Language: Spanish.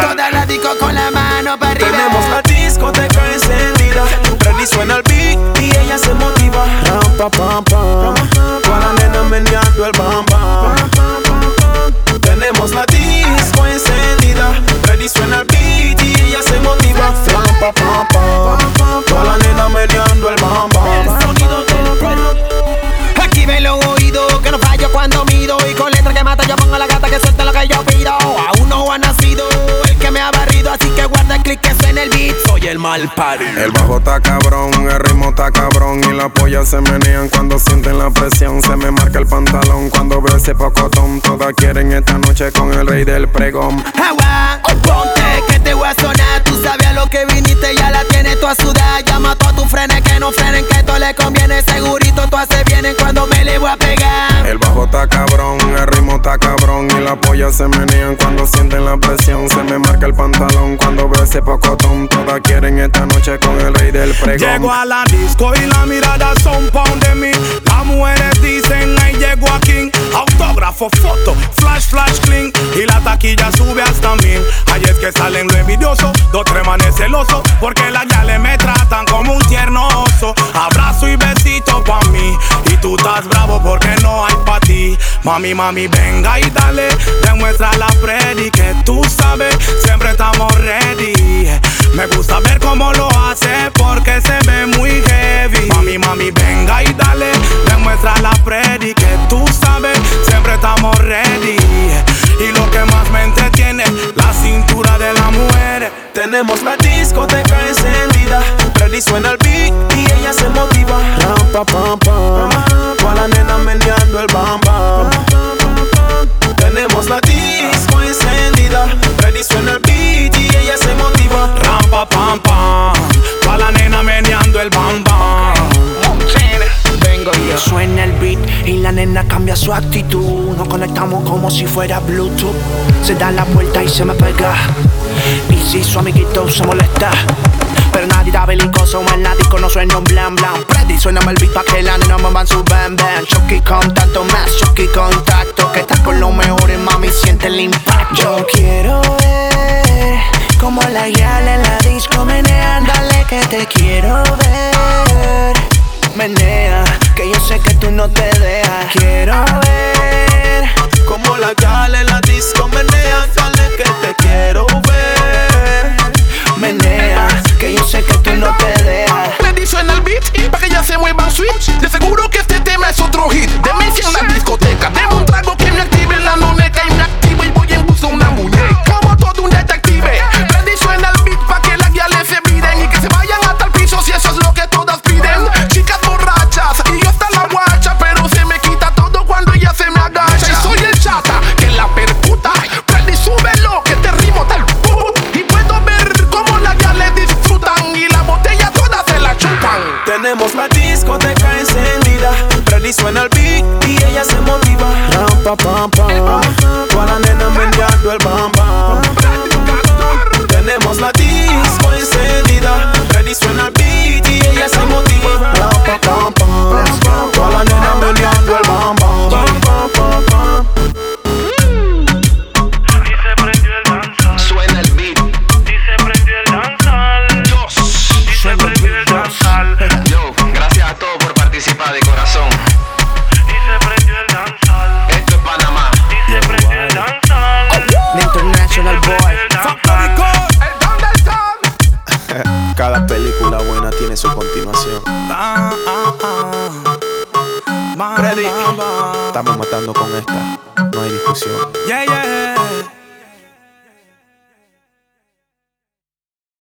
Toda la disco con la mano para arriba. Tenemos la discoteca encendida. Freddy suena el beat y ella se motiva. Ram, pa, pam, pam. Con la nena meneando el bam, bam. Tenemos la disco encendida. Freddy suena el beat y ella se motiva. Ram, pa, pam. Y con letra que mata, yo pongo la gata que suelta lo que yo pido. Aún no ha nacido el que me ha barrido, así que guarda el clic que suena el beat. Soy el mal party. El bajo está cabrón, el ritmo está cabrón y las pollas se menean cuando sienten la presión. Se me marca el pantalón cuando veo ese pocotón. Todas quieren esta noche con el rey del pregón. Agua, ponte que te voy a sonar. Tú sabes a lo que viniste, ya la tienes tú a sudar. Llama a todos tus frenes que no frenen, que esto le conviene. Segurito tú haces bien en cuando me le voy a está cabrón, el ritmo está cabrón y las pollas se menean cuando sienten la presión. Se me marca el pantalón cuando veo ese pocotón. Todas quieren esta noche con el rey del pregón. Llego a la disco y la mirada son pound de mí. Las mujeres dicen, ahí llego aquí. Autógrafo, foto, flash, flash, clean. Y la taquilla sube hasta mil. Ahí es que salen lo envidioso, dos tres manes celosos. Porque las le me tratan como un tierno oso. Abrazo y besito pa' mí. Y tú estás bravo porque no hay pa' Mami, mami, venga y dale. Demuestra la Freddy que tú sabes. Siempre estamos ready. Me gusta ver cómo lo hace porque se ve muy heavy. Mami, mami, venga y dale. Demuestra la Freddy que tú sabes. Siempre estamos ready. Y lo que más me entretiene, la cintura de la mujer. Tenemos la discoteca encendida. Freddy suena el nena cambia su actitud. Nos conectamos como si fuera Bluetooth. Se da la vuelta y se me pega. Y si su amiguito se molesta. Pero nadie da belicoso, en la disco no blan blan. Freddy suena el beat pa' que la nena muevan su bam bam. Chucky con tanto más, Chucky contacto. Que estás con los mejores, mami, siente el impacto. Yo quiero ver como la yal en la disco menean. Dale que te quiero ver. Menea, que yo sé que tú no te. Quiero Tenemos la discoteca encendida. Freddy suena el beat tiene su continuación. Ah, ah, ah. Estamos matando con esta. No hay discusión. Yeah, yeah.